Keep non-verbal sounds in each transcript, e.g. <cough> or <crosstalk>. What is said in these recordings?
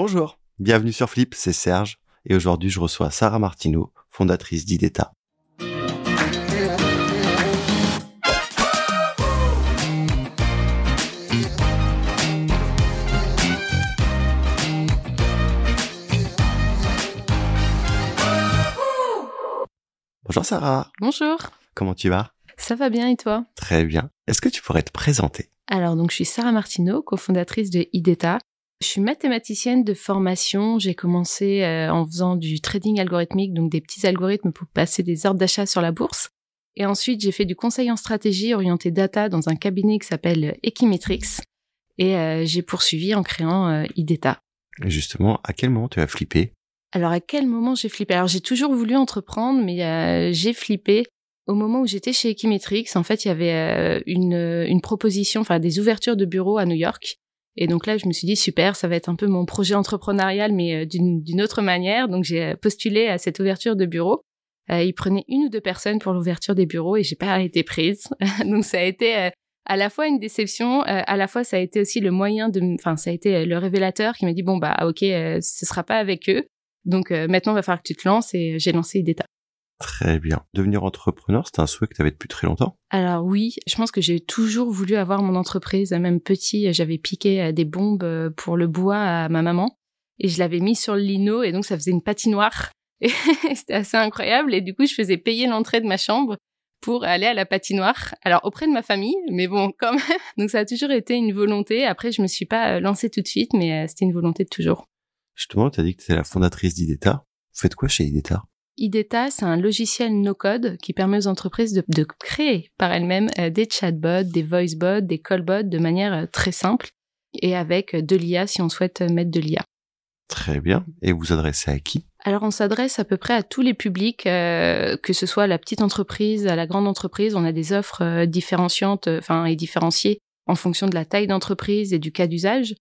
Bonjour, bienvenue sur Flip, c'est Serge, et aujourd'hui je reçois Sarah Martineau, fondatrice d'IDETA. Bonjour Sarah. Bonjour. Comment tu vas? Ça va bien et toi? Très bien. Est-ce que tu pourrais te présenter? Alors donc je suis Sarah Martineau, cofondatrice de IDETA. Je suis mathématicienne de formation. J'ai commencé euh, en faisant du trading algorithmique, donc des petits algorithmes pour passer des ordres d'achat sur la bourse. Et ensuite, j'ai fait du conseil en stratégie orienté data dans un cabinet qui s'appelle Equimetrix. Et euh, j'ai poursuivi en créant euh, IDETA. Et justement, à quel moment tu as flippé? Alors à quel moment j'ai flippé? Alors j'ai toujours voulu entreprendre, mais j'ai flippé au moment où j'étais chez Equimetrix. En fait, il y avait une, une proposition, enfin des ouvertures de bureaux à New York. Et donc là, je me suis dit, super, ça va être un peu mon projet entrepreneurial, mais euh, d'une autre manière. Donc j'ai euh, postulé à cette ouverture de bureau. Euh, ils prenaient une ou deux personnes pour l'ouverture des bureaux et j'ai pas été prise. <laughs> donc ça a été euh, à la fois une déception, à la fois ça a été aussi le moyen de, enfin ça a été le révélateur qui m'a dit bon bah ok, ce sera pas avec eux. Donc maintenant, il va falloir que tu te lances et j'ai lancé IDETA. Très bien. Devenir entrepreneur, c'est un souhait que tu avais depuis très longtemps? Alors oui, je pense que j'ai toujours voulu avoir mon entreprise. Même petit, j'avais piqué euh, des bombes euh, pour le bois à ma maman et je l'avais mis sur le lino et donc ça faisait une patinoire. <laughs> C'était assez incroyable et du coup, je faisais payer l'entrée de ma chambre pour aller à la patinoire. Alors auprès de ma famille, mais bon, <laughs> quand même. Donc ça a toujours été une volonté. Après, je me suis pas euh, lancée tout de suite, mais c'était une volonté de toujours. Justement, tu as dit que tu es la fondatrice d'IDETA. Vous faites quoi chez IDETA? IDETA, c'est un logiciel no-code qui permet aux entreprises de, créer par elles-mêmes euh, des chatbots, des voicebots, des callbots de manière euh, très simple et avec de l'IA si on souhaite mettre de l'IA. Très bien. Et vous adressez à qui? Alors on s'adresse à peu près à tous les publics, euh, que ce soit la petite entreprise, à la grande entreprise. On a des offres différenciantes, enfin et différenciées en fonction de la taille d'entreprise et du cas d'usage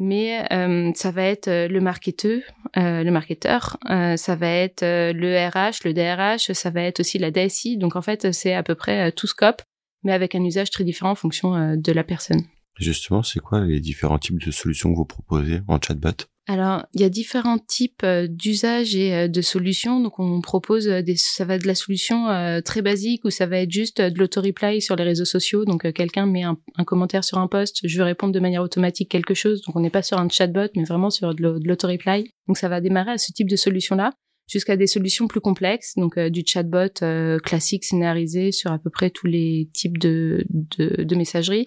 mais euh, ça va être euh, le marketeur, euh, le marketeur, ça va être le RH, le DRH, ça va être aussi la DSI. Donc en fait, c'est à peu près tout scope, mais avec un usage très différent en fonction de la personne. Justement, c'est quoi les différents types de solutions que vous proposez en chatbot? Alors, il y a différents types euh, d'usages et euh, de solutions. Donc, on propose euh, des, ça va de la solution très basique ou ça va être juste de l'auto-reply sur les réseaux sociaux. Donc, quelqu'un met un, commentaire sur un post, je veux répondre de manière automatique quelque chose. Donc, on n'est pas sur un chatbot, mais vraiment sur de l'auto-reply. Donc, ça va démarrer à ce type de solution-là jusqu'à des solutions plus complexes, donc du chatbot classique scénarisé sur à peu près tous les types de, de, de messagerie,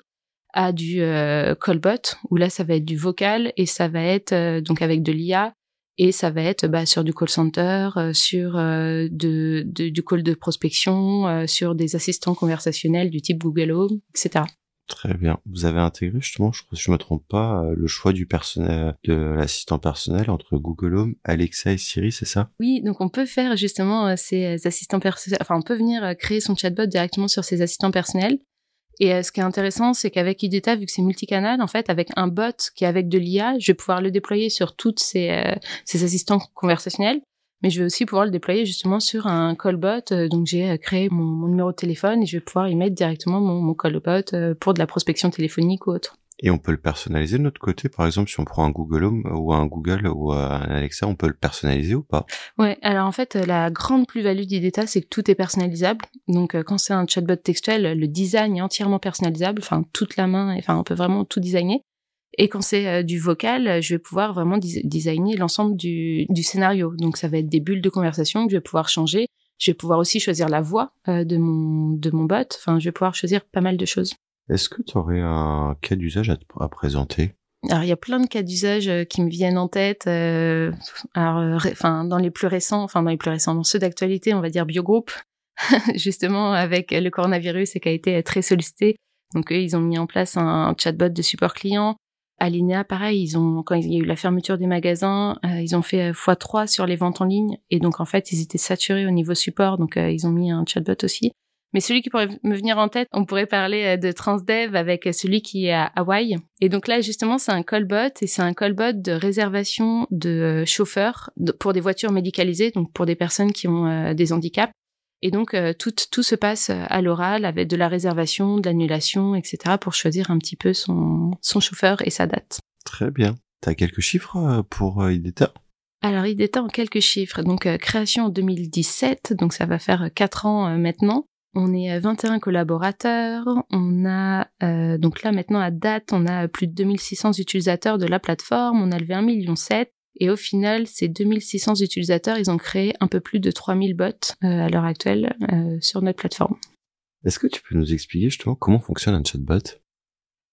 à du euh, callbot où là ça va être du vocal et ça va être euh, donc avec de l'IA et ça va être bah, sur du call center, euh, sur euh, de, de, du call de prospection, sur des assistants conversationnels du type Google Home, etc. Très bien. Vous avez intégré justement, je crois, si je me trompe pas, le choix du personnel, de l'assistant personnel entre Google Home, Alexa et Siri, c'est ça? Oui, donc on peut faire justement ces assistants personnels, enfin on peut venir créer son chatbot directement sur ces assistants personnels. Et euh, ce qui est intéressant, c'est qu'avec IDETA, vu que c'est multicanal, en fait, avec un bot qui est avec de l'IA, je vais pouvoir le déployer sur toutes ces, euh, ces assistants conversationnels, mais je vais aussi pouvoir le déployer justement sur un callbot. Euh, donc j'ai créé mon, mon, numéro de téléphone et je vais pouvoir y mettre directement mon, mon callbot pour de la prospection téléphonique ou autre. Et on peut le personnaliser de notre côté, par exemple, si on prend un Google Home ou un Google ou un Alexa, on peut le personnaliser ou pas Ouais, alors en fait, la grande plus-value d'IDETA, c'est que tout est personnalisable. Donc euh, quand c'est un chatbot textuel, le design est entièrement personnalisable, enfin toute la main, enfin on peut vraiment tout designer. Et quand c'est euh, du vocal, je vais pouvoir vraiment designer l'ensemble du, du scénario. Donc ça va être des bulles de conversation que je vais pouvoir changer. Je vais pouvoir aussi choisir la voix euh, de mon de mon bot. Enfin, je vais pouvoir choisir pas mal de choses. Est-ce que tu aurais un cas d'usage à, présenter? Alors il y a plein de cas d'usage euh, qui me viennent en tête. Euh, alors, euh, enfin dans les plus récents, enfin dans les plus récents, dans ceux d'actualité, on va dire Biogroup, <laughs> justement avec le coronavirus et qui a été très sollicité. Donc eux, ils ont mis en place un chatbot de support client. Alinea, pareil, ils ont quand il y a eu la fermeture des magasins, ils ont fait x3 sur les ventes en ligne et donc en fait ils étaient saturés au niveau support, donc ils ont mis un chatbot aussi. Mais celui qui pourrait me venir en tête, on pourrait parler euh, de Transdev avec celui qui est à Hawaï. Et donc là, justement, c'est un callbot et c'est un callbot de réservation de euh, chauffeurs pour des voitures médicalisées, donc pour des personnes qui ont euh, des handicaps. Et donc tout, tout se passe à l'oral avec de la réservation, de l'annulation, etc. pour choisir un petit peu son, son chauffeur et sa date. Très bien. T'as quelques chiffres pour IDETA alors, IDETA en quelques chiffres. Donc, création en 2017, donc ça va faire quatre ans maintenant. On est 21 collaborateurs. On a donc là maintenant à date, on a plus de 2600 utilisateurs de la plateforme. On a levé 1,7 million et au final, ces 2600 utilisateurs, ils ont créé un peu plus de 3000 bots à l'heure actuelle sur notre plateforme. Est-ce que tu peux nous expliquer justement comment fonctionne un chatbot?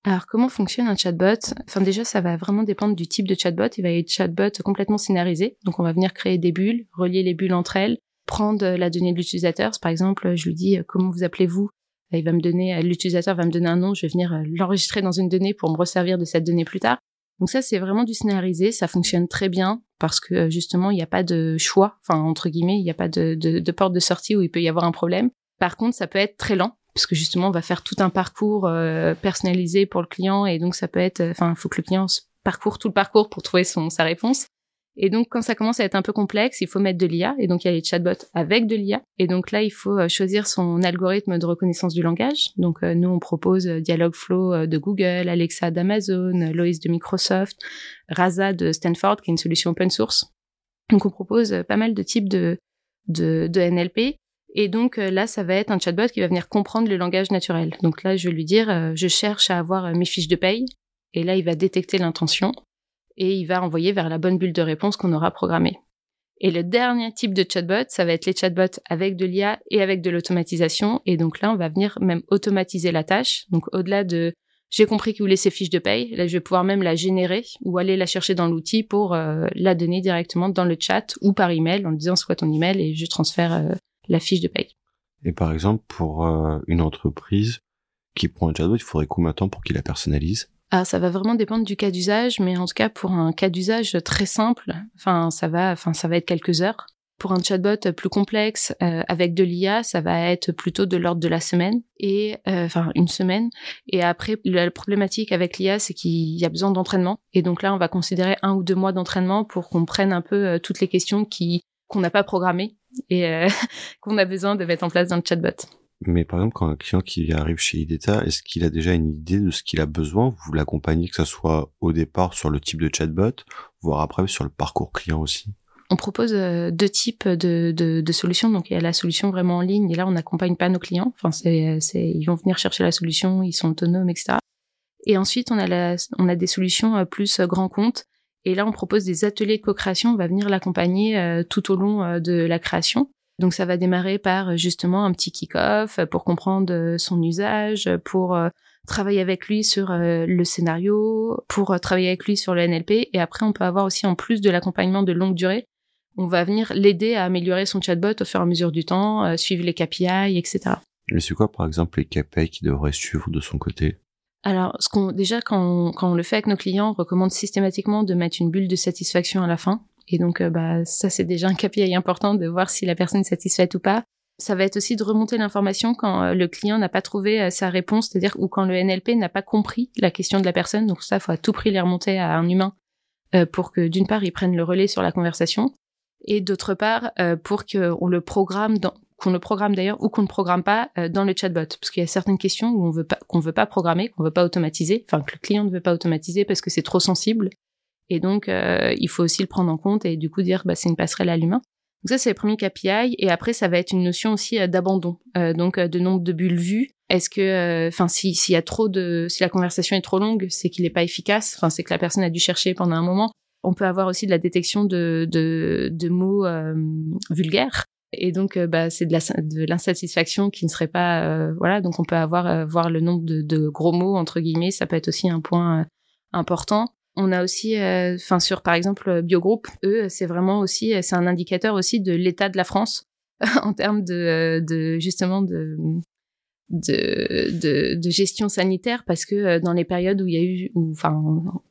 Alors, comment fonctionne un chatbot? Enfin, déjà, ça va vraiment dépendre du type de chatbot. Il va y avoir des chatbots complètement scénarisés. Donc, on va venir créer des bulles, relier les bulles entre elles, prendre la donnée de l'utilisateur. Par exemple, je lui dis euh, comment vous appelez-vous? Il va me donner, euh, l'utilisateur va me donner un nom. Je vais venir euh, l'enregistrer dans une donnée pour me resservir de cette donnée plus tard. Donc ça, c'est vraiment du scénarisé. Ça fonctionne très bien parce que justement, il n'y a pas de choix. Enfin, entre guillemets, il n'y a pas de, de, de porte de sortie où il peut y avoir un problème. Par contre, ça peut être très lent parce que justement on va faire tout un parcours euh, personnalisé pour le client et donc ça peut être enfin il faut que le client parcourt tout le parcours pour trouver son sa réponse et donc quand ça commence à être un peu complexe il faut mettre de l'IA et donc il y a les chatbots avec de l'IA et donc là il faut euh, choisir son algorithme de reconnaissance du langage. Donc euh, nous on propose Dialogflow de Google Alexa d'Amazon Lois de Microsoft Rasa de Stanford qui est une solution open source. Donc on propose pas mal de types de de, de NLP et donc euh, là, ça va être un chatbot qui va venir comprendre le langage naturel. Donc là, je vais lui dire, euh, je cherche à avoir euh, mes fiches de paye. Et là, il va détecter l'intention et il va envoyer vers la bonne bulle de réponse qu'on aura programmée. Et le dernier type de chatbot, ça va être les chatbots avec de l'IA et avec de l'automatisation. Et donc là, on va venir même automatiser la tâche. Donc au-delà de j'ai compris qu'il voulait ses fiches de paye, là je vais pouvoir même la générer ou aller la chercher dans l'outil pour la donner directement dans le chat ou par email en disant soit ton email et je transfère la fiche de paye. Et par exemple, pour euh, une entreprise qui prend un chatbot, il faudrait combien de temps pour qu'il la personnalise? Ah, ça va vraiment dépendre du cas d'usage, mais en tout cas pour un cas d'usage très simple, enfin ça va, enfin ça va être quelques heures. Pour un chatbot plus complexe euh, avec de l'IA, ça va être plutôt de l'ordre de la semaine et euh, enfin une semaine. Et après, la problématique avec l'IA, c'est qu'il y a besoin d'entraînement. Et donc là, on va considérer un ou deux mois d'entraînement pour qu'on prenne un peu toutes les questions qui qu'on n'a pas programmées et euh, <laughs> qu'on a besoin de mettre en place dans le chatbot. Mais par exemple, quand un client qui arrive chez IDETA, est-ce qu'il a déjà une idée de ce qu'il a besoin? Vous l'accompagnez, que ce soit au départ sur le type de chatbot, voire après sur le parcours client aussi? On propose euh, deux types de, de, de, solutions. Donc il y a la solution vraiment en ligne et là on n'accompagne pas nos clients. Enfin c'est, c'est, ils vont venir chercher la solution, ils sont autonomes, etc. Et ensuite on a la, on a des solutions euh, plus grand compte et là, on propose des ateliers de co-création. On va venir l'accompagner euh, tout au long euh, de la création. Donc, ça va démarrer par euh, justement un petit kick-off pour comprendre son usage, pour travailler avec lui sur le scénario, pour travailler avec lui sur le NLP. Et après, on peut avoir aussi, en plus de l'accompagnement de longue durée, on va venir l'aider à améliorer son chatbot au fur et à mesure du temps, suivre les KPI, etc. Mais c'est quoi, par exemple, les KPI qu'il devrait suivre de son côté? Alors, ce qu'on déjà quand on, quand on le fait avec nos clients, on recommande systématiquement de mettre une bulle de satisfaction à la fin. Et donc, euh, bah, ça c'est déjà un KPI important de voir si la personne est satisfaite ou pas. Ça va être aussi de remonter l'information quand euh, le client n'a pas trouvé euh, sa réponse, c'est-à-dire ou quand le NLP n'a pas compris la question de la personne. Donc ça, faut à tout prix les remonter à un humain pour que d'une part, il prenne le relais sur la conversation et d'autre part, pour qu'on le programme qu'on le programme d'ailleurs ou qu'on ne programme pas dans le chatbot, parce qu'il y a certaines questions où on veut pas, qu'on veut pas programmer, qu'on veut pas automatiser, enfin que le client ne veut pas automatiser parce que c'est trop sensible, et donc euh, il faut aussi le prendre en compte et du coup dire bah c'est une passerelle à l'humain. Donc ça c'est le premier KPI, et après ça va être une notion aussi euh, d'abandon, donc de nombre de bulles vues. Est-ce que, enfin, si s'il y a trop de, si la conversation est trop longue, c'est qu'il n'est pas efficace? Enfin, c'est que la personne a dû chercher pendant un moment. On peut avoir aussi de la détection de, de, de mots vulgaires. Et donc, euh, bah, c'est de l'insatisfaction qui ne serait pas, euh, voilà. Donc, on peut avoir euh, voir le nombre de, de, gros mots entre guillemets. Ça peut être aussi un point important. On a aussi, enfin sur par exemple Biogroup, eux, c'est vraiment aussi, c'est un indicateur aussi de l'état de la France <laughs> en termes de, justement de, gestion sanitaire parce que dans les périodes où il y a eu, enfin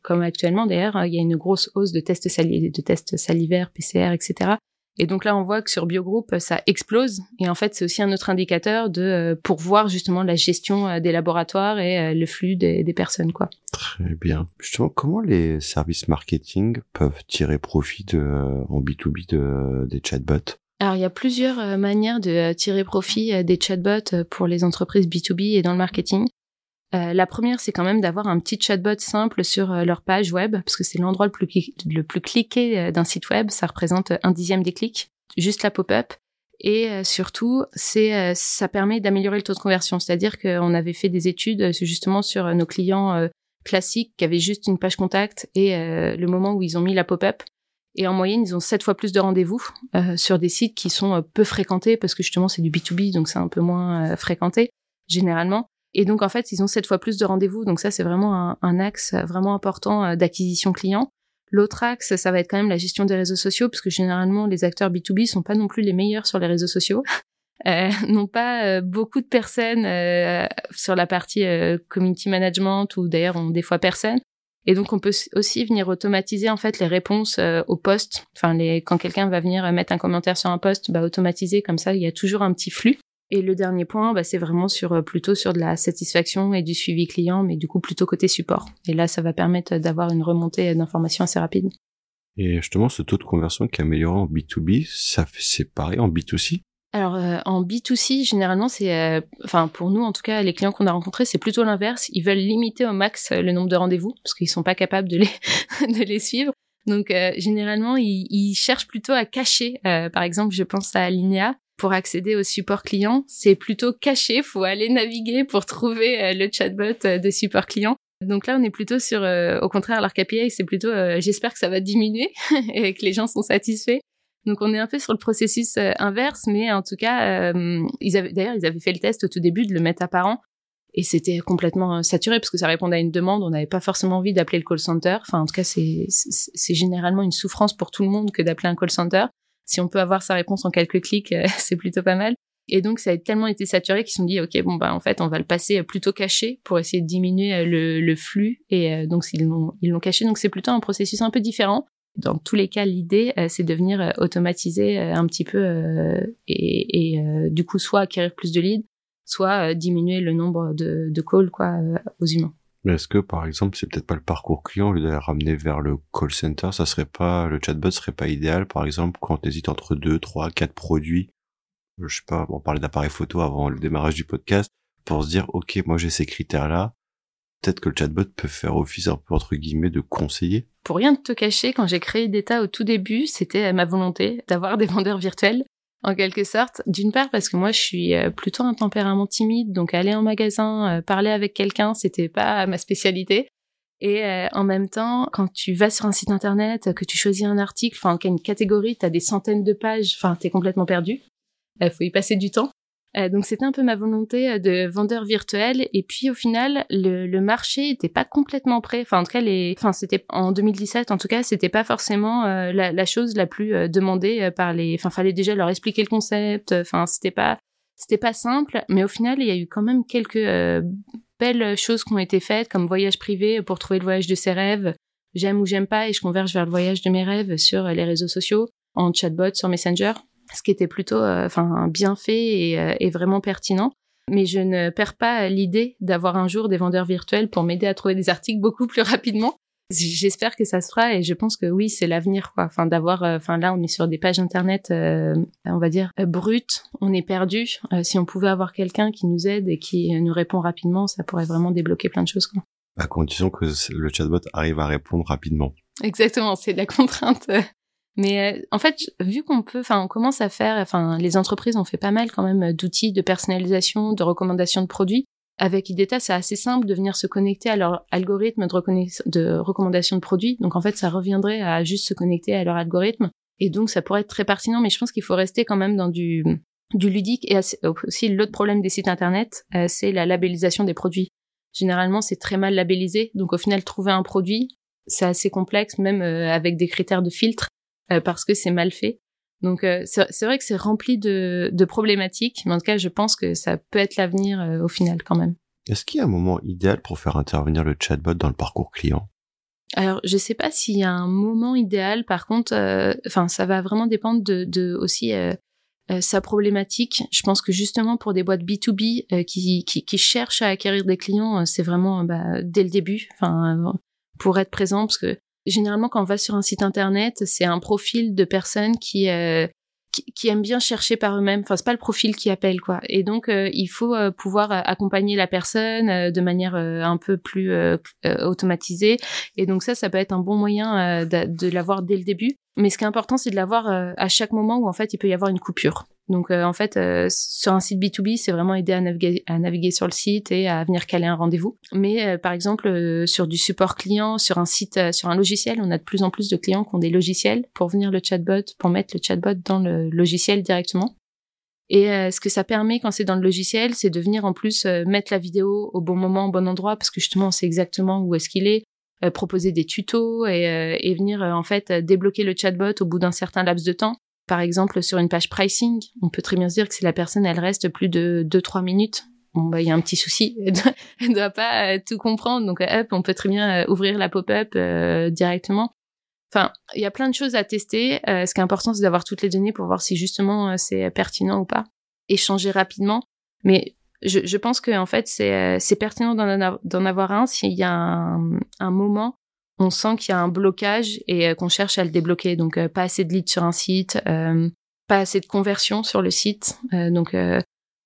comme actuellement d'ailleurs, il y a une grosse hausse de tests, sali de tests salivaires, PCR, etc. Et donc là, on voit que sur Biogroup, ça explose. Et en fait, c'est aussi un autre indicateur de euh, pour voir justement la gestion euh, des laboratoires et euh, le flux des, des, personnes, quoi. Très bien. Justement, comment les services marketing peuvent tirer profit de, en B2B de, des chatbots? Alors, il y a plusieurs manières de tirer profit des chatbots pour les entreprises B2B et dans le marketing. La première, c'est quand même d'avoir un petit chatbot simple sur leur page web, parce que c'est l'endroit le plus, cliqué d'un site web. Ça représente un dixième des clics, juste la pop-up. Et surtout, c'est ça permet d'améliorer le taux de conversion. C'est-à-dire qu'on avait fait des études justement sur nos clients classiques qui avaient juste une page contact et le moment où ils ont mis la pop-up. Et en moyenne, ils ont sept fois plus de rendez-vous euh, sur des sites qui sont euh, peu fréquentés parce que justement c'est du B2B, donc c'est un peu moins euh, fréquenté généralement. Et donc en fait, ils ont sept fois plus de rendez-vous. Donc ça, c'est vraiment un, axe vraiment important d'acquisition client. L'autre axe, ça va être quand même la gestion des réseaux sociaux, parce que généralement les acteurs B2B sont pas non plus les meilleurs sur les réseaux sociaux. <laughs> Euh, n'ont pas beaucoup de personnes euh, sur la partie community management ou d'ailleurs ont des fois personne. Et donc on peut aussi venir automatiser en fait les réponses euh, aux posts. Enfin, les, quand quelqu'un va venir mettre un commentaire sur un post, bah, automatiser comme ça, il y a toujours un petit flux. Et le dernier point, bah, c'est vraiment sur euh, plutôt sur de la satisfaction et du suivi client, mais du coup plutôt côté support. Et là, ça va permettre d'avoir une remontée d'informations assez rapide. Et justement, ce taux de conversion qui est amélioré en B2B, ça c'est pareil en B2C alors euh, en B2C, généralement, c'est, euh, enfin pour nous en tout cas, les clients qu'on a rencontrés, c'est plutôt l'inverse. Ils veulent limiter au max euh, le nombre de rendez-vous parce qu'ils sont pas capables de les <laughs> de les suivre. Donc généralement, ils, ils, cherchent plutôt à cacher. par exemple, je pense à Linea. Pour accéder au support client, c'est plutôt caché. Faut aller naviguer pour trouver le chatbot de support client. Donc là, on est plutôt sur, au contraire, leur KPI, c'est plutôt, j'espère que ça va diminuer <laughs> et que les gens sont satisfaits. Donc on est un peu sur le processus euh, inverse, mais en tout cas, euh, ils avaient d'ailleurs ils avaient fait le test au tout début de le mettre à parent et c'était complètement euh, saturé parce que ça répondait à une demande. On n'avait pas forcément envie d'appeler le call center. Enfin en tout cas c'est c'est généralement une souffrance pour tout le monde que d'appeler un call center. Si on peut avoir sa réponse en quelques clics, <laughs> c'est plutôt pas mal. Et donc ça a tellement été saturé qu'ils se sont dit ok bon bah en fait on va le passer plutôt caché pour essayer de diminuer le, le flux et donc ils l'ont ils l'ont caché donc c'est plutôt un processus un peu différent dans tous les cas, l'idée, euh, c'est de venir euh, automatiser euh, un petit peu et, et du coup, soit acquérir plus de leads, soit diminuer le nombre de, de calls quoi, aux humains. Est-ce que, par exemple, c'est peut-être pas le parcours client, au ramener vers le call center, ça serait pas, le chatbot serait pas idéal, par exemple, quand tu hésites entre deux, trois, quatre produits, je sais pas, on parlait d'appareil photo avant le démarrage du podcast, pour se dire, OK, moi j'ai ces critères-là, peut-être que le chatbot peut faire office un peu entre guillemets de conseiller. Pour rien te cacher, quand j'ai créé Data au tout début, c'était ma volonté d'avoir des <laughs> vendeurs virtuels en quelque sorte. D'une part parce que moi je suis euh, plutôt un tempérament timide, donc aller en magasin, euh, parler avec quelqu'un, c'était pas ma spécialité. Et euh, en même temps, quand tu vas sur un site internet, que tu choisis un article, enfin, qu'il y a une catégorie, tu as des centaines de pages, enfin, t'es complètement perdu. Il faut y passer du temps. Euh, donc c'était un peu ma volonté euh, de vendeur virtuel et puis au final le, marché était pas complètement prêt. Enfin en tout cas c'était en 2017 en tout cas c'était pas forcément euh, la, la, chose la plus demandée par les. Enfin fallait déjà leur expliquer le concept. Enfin c'était pas c'était pas simple, mais au final il y a eu quand même quelques belles choses qui ont été faites comme voyage privé pour trouver le voyage de ses rêves. J'aime ou j'aime pas et je converge vers le voyage de mes rêves sur les réseaux sociaux en chatbot sur Messenger ce qui était plutôt euh, enfin bien fait et, euh, et, vraiment pertinent. Mais je ne perds pas l'idée d'avoir un jour des vendeurs virtuels pour m'aider à trouver des articles beaucoup plus rapidement. J'espère que ça se fera et je pense que oui, c'est l'avenir quoi. Enfin d'avoir euh, enfin là on est sur des pages internet on va dire brutes, on est perdu. si on pouvait avoir quelqu'un qui nous aide et qui nous répond rapidement, ça pourrait vraiment débloquer plein de choses quoi. À condition que le chatbot arrive à répondre rapidement. Exactement, c'est de la contrainte mais euh, en fait, vu qu'on peut, enfin, on commence à faire, enfin, les entreprises ont fait pas mal quand même d'outils de personnalisation, de recommandations de produits. Avec IDETA, c'est assez simple de venir se connecter à leur algorithme de, de recommandation de produits. Donc en fait, ça reviendrait à juste se connecter à leur algorithme. Et donc ça pourrait être très pertinent, mais je pense qu'il faut rester quand même dans du, ludique. Et aussi l'autre problème des sites internet, euh, c'est la labellisation des produits. Généralement, c'est très mal labellisé. Donc au final, trouver un produit, c'est assez complexe, même euh, avec des critères de filtre. Euh, parce que c'est mal fait. Donc euh, c'est vrai que c'est rempli de, de, problématiques, mais en tout cas je pense que ça peut être l'avenir euh, au final quand même. Est-ce qu'il y a un moment idéal pour faire intervenir le chatbot dans le parcours client? Alors, je sais pas s'il y a un moment idéal. Par contre, enfin, ça va vraiment dépendre de, de aussi sa problématique. Je pense que justement pour des boîtes B2B qui, qui, qui, cherchent à acquérir des clients, c'est vraiment bah, dès le début. Enfin, pour être présent, parce que généralement quand on va sur un site internet, c'est un profil de personne qui euh, qui, aiment bien chercher par eux-mêmes. Enfin, c'est pas le profil qui appelle, quoi. Et donc, il faut pouvoir accompagner la personne de manière un peu plus automatisée. Et donc ça, ça peut être un bon moyen de, de l'avoir dès le début. Mais ce qui est important, c'est de l'avoir à chaque moment où en fait il peut y avoir une coupure. Donc en fait, sur un site B2B, c'est vraiment aider à naviguer, sur le site et à venir caler un rendez-vous. Mais par exemple, sur du support client, sur un site, sur un logiciel, on a de plus en plus de clients qui ont des logiciels pour venir le chatbot, pour mettre le chatbot dans le logiciel directement. Et euh, ce que ça permet quand c'est dans le logiciel, c'est de venir en plus euh, mettre la vidéo au bon moment, au bon endroit, parce que justement on sait exactement où est-ce qu'il est, euh, proposer des tutos et, et venir en fait débloquer le chatbot au bout d'un certain laps de temps. Par exemple, sur une page pricing, on peut très bien se dire que si la personne elle reste plus de 2-3 minutes, bah il y a un petit souci, <laughs> elle ne doit pas tout comprendre, donc hop, on peut très bien ouvrir la pop-up directement. Enfin, il y a plein de choses à tester. Euh, ce qui est important, c'est d'avoir toutes les données pour voir si justement euh, c'est pertinent ou pas. Échanger rapidement. Mais je, pense que en fait, c'est euh, pertinent d'en avoir un s'il y a un moment on sent qu'il y a un blocage et qu'on cherche à le débloquer. Donc pas assez de leads sur un site, pas assez de conversion sur le site. donc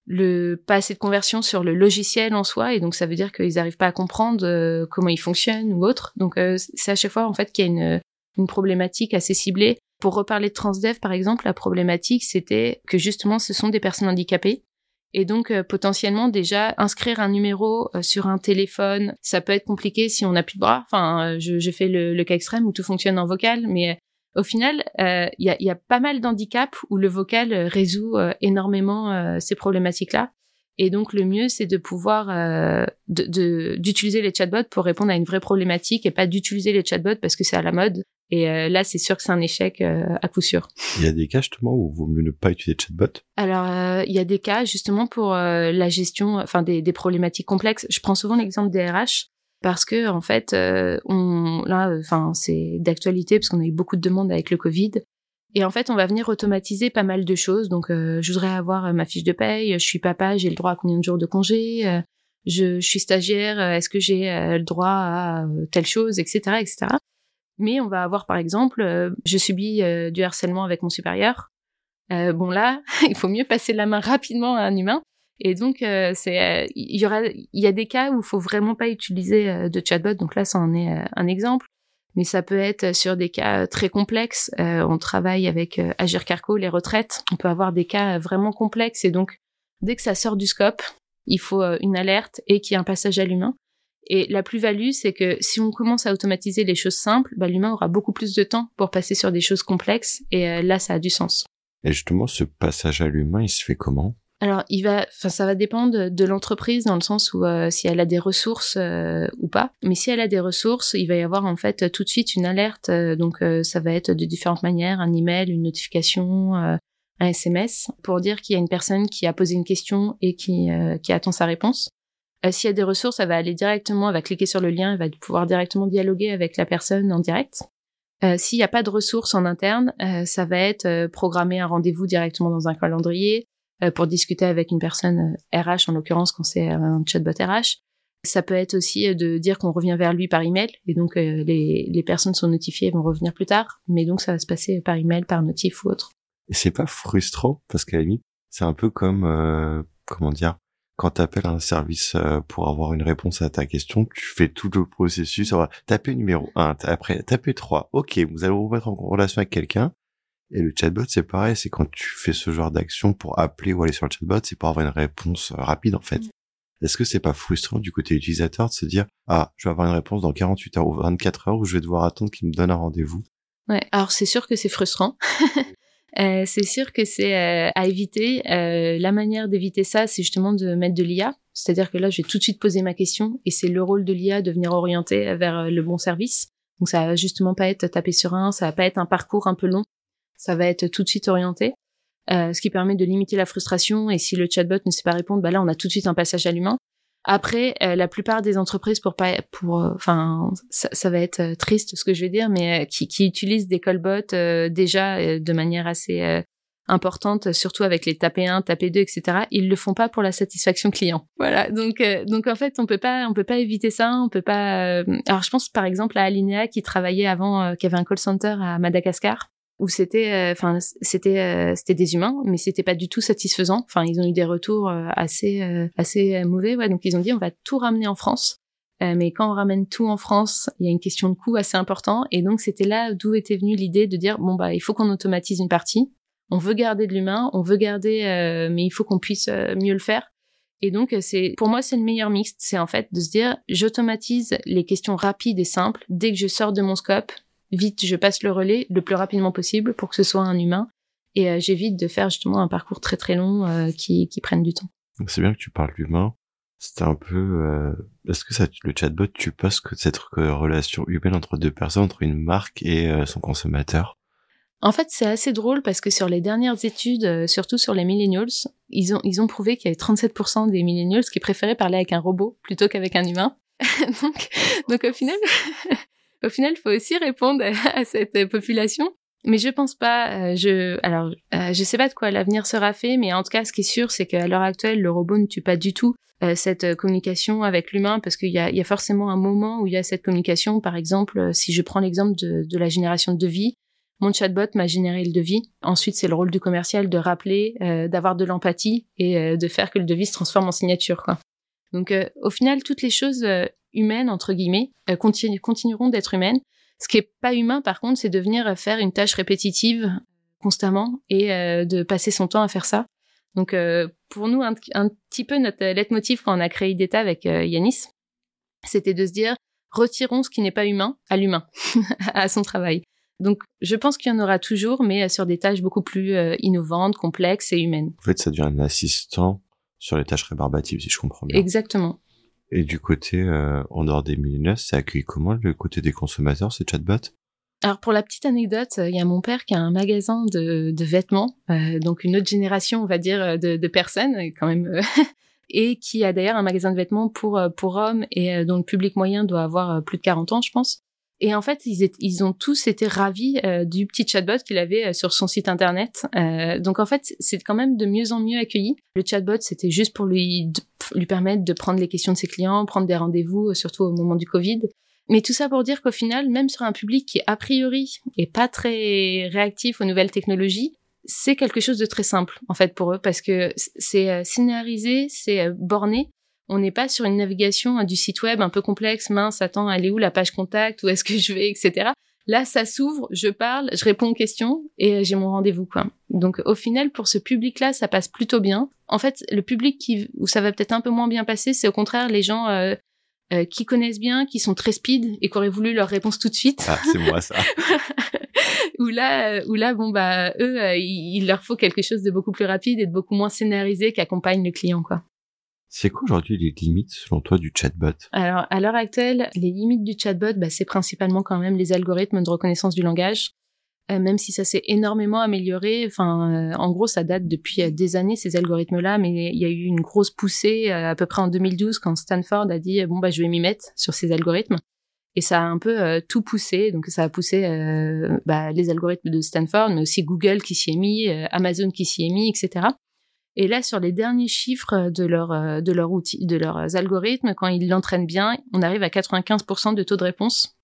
le pas assez de conversion sur le logiciel en soi et donc ça veut dire qu'ils n'arrivent pas à comprendre comment il fonctionne ou autre donc c'est à chaque fois en fait qu'il y a une une problématique assez ciblée. Pour reparler de Transdev, par exemple, la problématique, c'était que justement, ce sont des personnes handicapées. Et donc, euh, potentiellement, déjà, inscrire un numéro euh, sur un téléphone, ça peut être compliqué si on n'a plus de bras. Enfin, euh, je, je fais le, le, cas extrême où tout fonctionne en vocal, mais au final, il y a, y, a, pas mal d'handicaps où le vocal résout énormément ces problématiques-là. Et donc le mieux, c'est de pouvoir euh, d'utiliser de, les chatbots pour répondre à une vraie problématique et pas d'utiliser les chatbots parce que c'est à la mode. Et euh, là, c'est sûr que c'est un échec euh, à coup sûr. Il y a des cas justement où il vaut mieux ne pas utiliser de chatbot? Alors, euh, il y a des cas justement pour la gestion, enfin des, des, problématiques complexes. Je prends souvent l'exemple des RH parce que en fait, on là, enfin c'est d'actualité parce qu'on a eu beaucoup de demandes avec le Covid. Et en fait, on va venir automatiser pas mal de choses. Donc, euh, je voudrais avoir euh, ma fiche de paye. Je suis papa, j'ai le droit à combien de jours de congé euh, je, je, suis stagiaire. Est-ce que j'ai le droit à telle chose, etc., etc. Mais on va avoir, par exemple, je subis du harcèlement avec mon supérieur. bon là, <laughs> il faut mieux passer la main rapidement à un humain. Et donc, il y a des cas où il faut vraiment pas utiliser de chatbot. Donc là, ça en est un exemple mais ça peut être sur des cas très complexes. Euh, on travaille avec euh, Agir Carco, les retraites. On peut avoir des cas vraiment complexes et donc dès que ça sort du scope, il faut euh, une alerte et qu'il y ait un passage à l'humain. Et la plus-value, c'est que si on commence à automatiser les choses simples, bah, l'humain aura beaucoup plus de temps pour passer sur des choses complexes et là, ça a du sens. Et justement, ce passage à l'humain, il se fait comment? Alors, il va, enfin, ça va dépendre de l'entreprise dans le sens où euh, si elle a des ressources euh, ou pas. Mais si elle a des ressources, il va y avoir en fait tout de suite une alerte. Euh, donc, ça va être de différentes manières un email, une notification, un SMS pour dire qu'il y a une personne qui a posé une question et qui qui attend sa réponse. S'il y a des ressources, elle va aller directement, elle va cliquer sur le lien, elle va pouvoir directement dialoguer avec la personne en direct. S'il n'y a pas de ressources en interne, ça va être programmer un rendez-vous directement dans un calendrier, euh, pour discuter avec une personne RH, euh, en l'occurrence quand c'est un chatbot RH. Ça peut être aussi euh, de dire qu'on revient vers lui par email et donc les, les personnes sont notifiées vont revenir plus tard, mais donc ça va se passer par email, par notif ou autre. Et c'est pas frustrant parce qu'à la limite, c'est un peu comme euh, comment dire quand tu appelles un service pour avoir une réponse à ta question, tu fais tout le processus. va taper numéro 1, après taper 3. Ok, vous allez vous mettre en relation avec quelqu'un. Et le chatbot, c'est pareil, c'est quand tu fais ce genre d'action pour appeler ou aller sur le chatbot, c'est pour avoir une réponse euh, rapide en fait. Mm. Est-ce que c'est pas frustrant du côté utilisateur de se dire ah je vais avoir une réponse dans 48 heures ou 24 heures ou je vais devoir attendre qu'il me donne un rendez-vous? Ouais, alors c'est sûr que c'est frustrant. <laughs> euh, c'est sûr que c'est euh, à éviter. Euh, la manière d'éviter ça, c'est justement de mettre de l'IA. C'est-à-dire que là, je vais tout de suite poser ma question et c'est le rôle de l'IA de venir orienter vers euh, le bon service. Donc ça va justement pas être tapé sur un, ça va pas être un parcours un peu long ça va être tout de suite orienté, euh, ce qui permet de limiter la frustration. Et si le chatbot ne sait pas répondre, bah là, on a tout de suite un passage à l'humain. Après, euh, la plupart des entreprises, pour pas, pour, euh, enfin, ça, ça, va être triste ce que je vais dire, mais qui, qui utilisent des callbots déjà de manière assez importante, surtout avec les tapé 1, tapé 2, etc. Ils le font pas pour la satisfaction client. Voilà. Donc, donc en fait, on peut pas, on peut pas éviter ça. On peut pas. Alors, je pense par exemple à Alinea qui travaillait avant, qui avait un call center à Madagascar où c'était, enfin, c'était, c'était des humains, mais c'était pas du tout satisfaisant. Enfin, ils ont eu des retours assez, assez mauvais. Ouais, donc ils ont dit on va tout ramener en France. mais quand on ramène tout en France, il y a une question de coût assez important. Et donc c'était là d'où était venue l'idée de dire bon bah il faut qu'on automatise une partie. On veut garder de l'humain, on veut garder, mais il faut qu'on puisse mieux le faire. Et donc, c'est, pour moi, c'est le meilleur mix. C'est en fait de se dire, j'automatise les questions rapides et simples. Dès que je sors de mon scope, vite, je passe le relais le plus rapidement possible pour que ce soit un humain. Et euh, j'évite de faire justement un parcours très très long euh, qui, qui prenne du temps. C'est bien que tu parles d'humain. C'est un peu, euh... est-ce que ça, le chatbot, tu penses que cette relation humaine entre deux personnes, entre une marque et son consommateur, en fait, c'est assez drôle parce que sur les dernières études, surtout sur les millennials, ils ont, ils ont prouvé qu'il y avait 37% des millennials qui préféraient parler avec un robot plutôt qu'avec un humain. <laughs> donc, donc au final, au final, il faut aussi répondre <laughs> à, cette population. Mais je pense pas. Euh, je, alors, euh, je sais pas de quoi l'avenir sera fait, mais en tout cas, ce qui est sûr, c'est qu'à l'heure actuelle, le robot ne tue pas du tout cette communication avec l'humain, parce qu'il y a, forcément un moment où il y a cette communication. Par exemple, si je prends l'exemple de, la génération de devis, mon chatbot m'a généré le devis. Ensuite, c'est le rôle du commercial de rappeler, euh, d'avoir de l'empathie et euh, de faire que le devis se transforme en signature. Donc, euh, au final, toutes les choses humaines entre guillemets continueront d'être humaines. Ce qui est pas humain, par contre, c'est de venir faire une tâche répétitive constamment et de passer son temps à faire ça. Donc, pour nous, un, un, petit peu notre leitmotiv quand on a créé Data avec Yanis, c'était de se dire retirons ce qui n'est pas humain à l'humain, <laughs> à son travail. Donc, je pense qu'il y en aura toujours, mais euh, sur des tâches beaucoup plus euh, innovantes, complexes et humaines. En fait, ça devient un assistant sur les tâches rébarbatives, si je comprends bien. Exactement. Et du côté, euh, en dehors des millennials, ça accueille comment le côté des consommateurs, ces chatbots? Alors pour la petite anecdote, il y a mon père qui a un magasin de, vêtements, donc une autre génération, on va dire, de, de personnes quand même, <laughs> et qui a d'ailleurs un magasin de vêtements pour hommes et dont le public moyen doit avoir plus de 40 ans, je pense. Et en fait, ils, ont tous été ravis euh, du petit chatbot qu'il avait euh, sur son site internet. Euh, donc en fait, c'est quand même de mieux en mieux accueilli. Le chatbot, c'était juste pour lui lui permettre de prendre les questions de ses clients, prendre des rendez-vous, surtout au moment du Covid. Mais tout ça pour dire qu'au final, même sur un public qui a priori est pas très réactif aux nouvelles technologies, c'est quelque chose de très simple en fait pour eux parce que c'est scénarisé, c'est borné on n'est pas sur une navigation du site web un peu complexe, mince, attends, elle est où la page contact, où est-ce que je vais, etc. Là, ça s'ouvre, je parle, je réponds aux questions et j'ai mon rendez-vous, quoi. Donc, au final, pour ce public-là, ça passe plutôt bien. En fait, le public qui, où ça va peut-être un peu moins bien passer, c'est au contraire les gens euh, euh, qui connaissent bien, qui sont très speed et qui auraient voulu leur réponse tout de suite. Ah, c'est moi ça. <laughs> Ou là, euh, où là, bon bah eux, il, leur faut quelque chose de beaucoup plus rapide et de beaucoup moins scénarisé qui accompagne le client, quoi. C'est quoi aujourd'hui les limites, selon toi, du chatbot? Alors, à l'heure actuelle, les limites du chatbot, bah, c'est principalement quand même les algorithmes de reconnaissance du langage. Euh, même si ça s'est énormément amélioré, enfin, euh, en gros, ça date depuis euh, des années ces algorithmes-là, mais il y a eu une grosse poussée à peu près en 2012 quand Stanford a dit bon bah je vais m'y mettre sur ces algorithmes. Et ça a un peu tout poussé, donc ça a poussé bah, les algorithmes de Stanford, mais aussi Google qui s'y est mis, Amazon qui s'y est mis, etc. Et là, sur les derniers chiffres de leur euh, de leur outil, de leurs algorithmes, quand ils l'entraînent bien, on arrive à 95% de taux de réponse,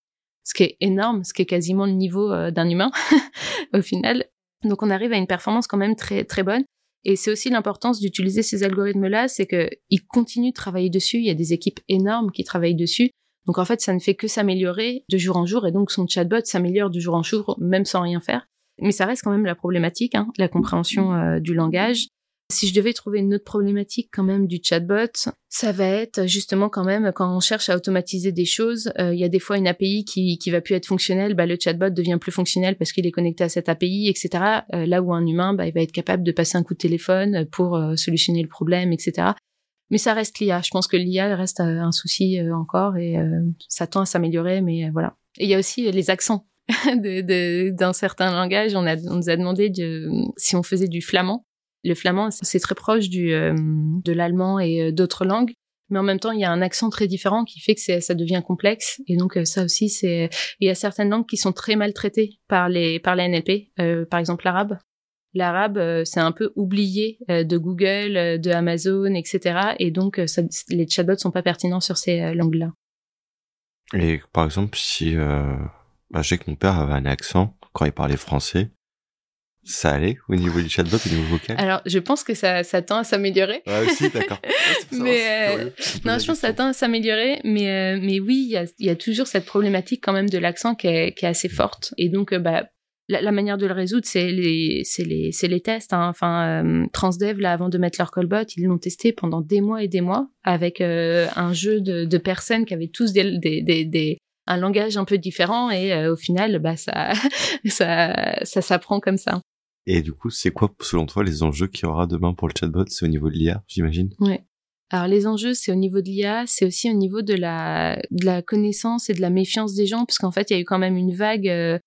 ce qui est énorme, ce qui est quasiment le niveau euh, d'un humain <laughs> au final. Donc, on arrive à une performance quand même très très bonne. Et c'est aussi l'importance d'utiliser ces algorithmes-là, c'est que ils continuent de travailler dessus. Il y a des équipes énormes qui travaillent dessus. Donc en fait, ça ne fait que s'améliorer de jour en jour, et donc son chatbot s'améliore de jour en jour, même sans rien faire. Mais ça reste quand même la problématique, hein, la compréhension euh, du langage, si je devais trouver une autre problématique quand même du chatbot, ça va être justement quand même quand on cherche à automatiser des choses, euh, il y a des fois une API qui qui va plus être fonctionnelle, bah le chatbot devient plus fonctionnel parce qu'il est connecté à cette API, etc. Euh, là où un humain, bah, il va être capable de passer un coup de téléphone pour euh, solutionner le problème, etc. Mais ça reste l'IA. Je pense que l'IA reste un souci encore et ça tend à s'améliorer, mais voilà. Et il y a aussi les accents. <laughs> d'un certain langage, on, a, on nous a demandé de, si on faisait du flamand. Le flamand, c'est très proche du, euh, de l'allemand et euh, d'autres langues, mais en même temps, il y a un accent très différent qui fait que ça devient complexe. Et donc, euh, ça aussi, c'est. Il y a certaines langues qui sont très maltraitées par les par les NLP, par exemple l'arabe. L'arabe, c'est un peu oublié de Google, de Amazon, etc. Et donc, les chatbots sont pas pertinents sur ces langues-là. Et par exemple, si bah, je que mon père avait un accent quand il parlait français, Ça allait au niveau du chatbot, au niveau vocal? Alors, je pense que ça, ça tend à s'améliorer. Ah aussi, <laughs> d'accord. mais euh, non, je pense que ça tend à s'améliorer, mais euh, mais oui, il y a, y a, toujours cette problématique quand même de l'accent qui est, qui est assez forte. Et donc, euh, bah, la, la, manière de le résoudre, c'est les, les, les tests. Hein. Enfin, euh, Transdev, là, avant de mettre leur callbot, ils l'ont testé pendant des mois et des mois avec un jeu de, de, personnes qui avaient tous des, des, des, des un langage un peu différent et au final, bah ça, <laughs> ça, ça s'apprend comme ça. Et du coup, c'est quoi, selon toi, les enjeux qu'il y aura demain pour le chatbot? C'est au niveau de l'IA, j'imagine? Ouais. Alors les enjeux, c'est au niveau de l'IA, c'est aussi au niveau de la, connaissance et de la méfiance des gens, parce qu'en fait, il y a eu quand même une vague. Euh,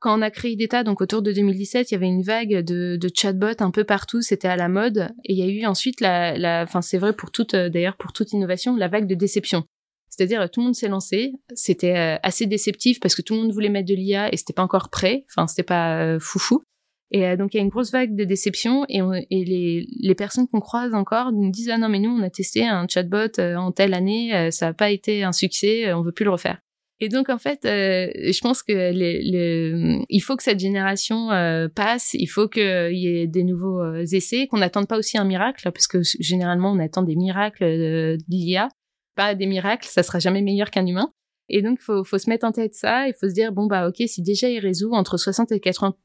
quand on a créé Data, donc autour de 2017, il y avait une vague de, chatbots un peu partout, c'était à la mode. Et il y a eu ensuite enfin c'est vrai pour toute, d'ailleurs pour toute innovation, la vague de déception. C'est-à-dire tout le monde s'est lancé, c'était euh, assez déceptif parce que tout le monde voulait mettre de l'IA et c'était pas encore prêt, enfin c'était pas euh, foufou. Et euh, donc il y a une grosse vague de déception et, et les, les personnes qu'on croise encore nous disent ah non mais nous on a testé un chatbot euh, en telle année, euh, ça n'a pas été un succès, on veut plus le refaire. Et donc en fait, je pense que les, les, il faut que cette génération passe, il faut qu'il y ait des nouveaux essais, qu'on n'attende pas aussi un miracle parce que généralement on attend des miracles d'IA, pas des miracles, ça sera jamais meilleur qu'un humain. Et donc, faut, faut se mettre en tête ça. Il faut se dire, bon, bah, ok, si déjà il résout entre 60 et 80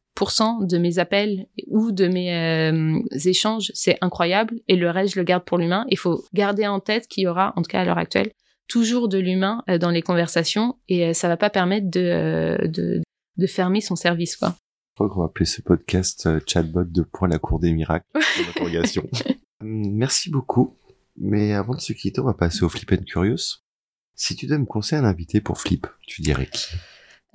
de mes appels ou de mes euh, échanges, c'est incroyable. Et le reste, je le garde pour l'humain. Il faut garder en tête qu'il y aura, en tout cas à l'heure actuelle, toujours de l'humain euh, dans les conversations et euh, ça va pas permettre de, de, de fermer son service, quoi. Je crois qu'on va appeler ce podcast chatbot de point la cour des miracles. <laughs> Hum, merci beaucoup. Mais avant de se quitter, on va passer au Flip and Curious. Si tu dois me conseiller un invité pour Flip, tu dirais qui?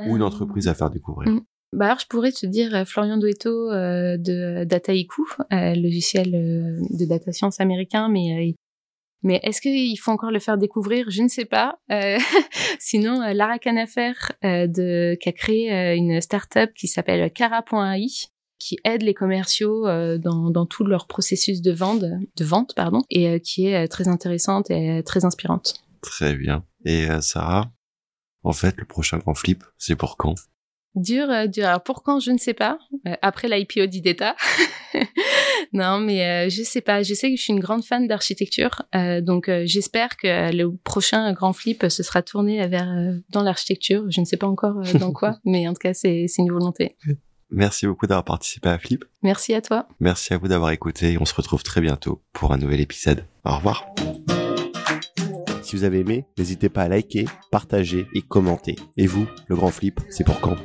Ou une entreprise à faire découvrir hum. Bah alors, je pourrais te dire euh, Florian Duetto euh, de Dataiku, euh, logiciel euh, de data science américain, mais mais est-ce qu'il faut encore le faire découvrir? Je ne sais pas. <laughs> sinon, Lara Canafer de qui a créé une startup qui s'appelle Cara.ai qui aide les commerciaux dans, dans tout leur processus de vente, de vente pardon, et qui est très intéressante et très inspirante. Très bien. Et Sarah, en fait, le prochain grand flip, c'est pour quand? Dur, euh, dur. Alors pour quand, je ne sais pas. Euh, après l'IPO d'Ideta. <laughs> non, mais euh, je sais pas. Je sais que je suis une grande fan d'architecture, donc j'espère que le prochain grand flip se sera tourné vers dans l'architecture. Je ne sais pas encore dans quoi, <laughs> mais en tout cas c'est une volonté. Merci beaucoup d'avoir participé à Flip. Merci à toi. Merci à vous d'avoir écouté. On se retrouve très bientôt pour un nouvel épisode. Au revoir. Si vous avez aimé, n'hésitez pas à liker, partager et commenter. Et vous, le grand flip, c'est pour quand?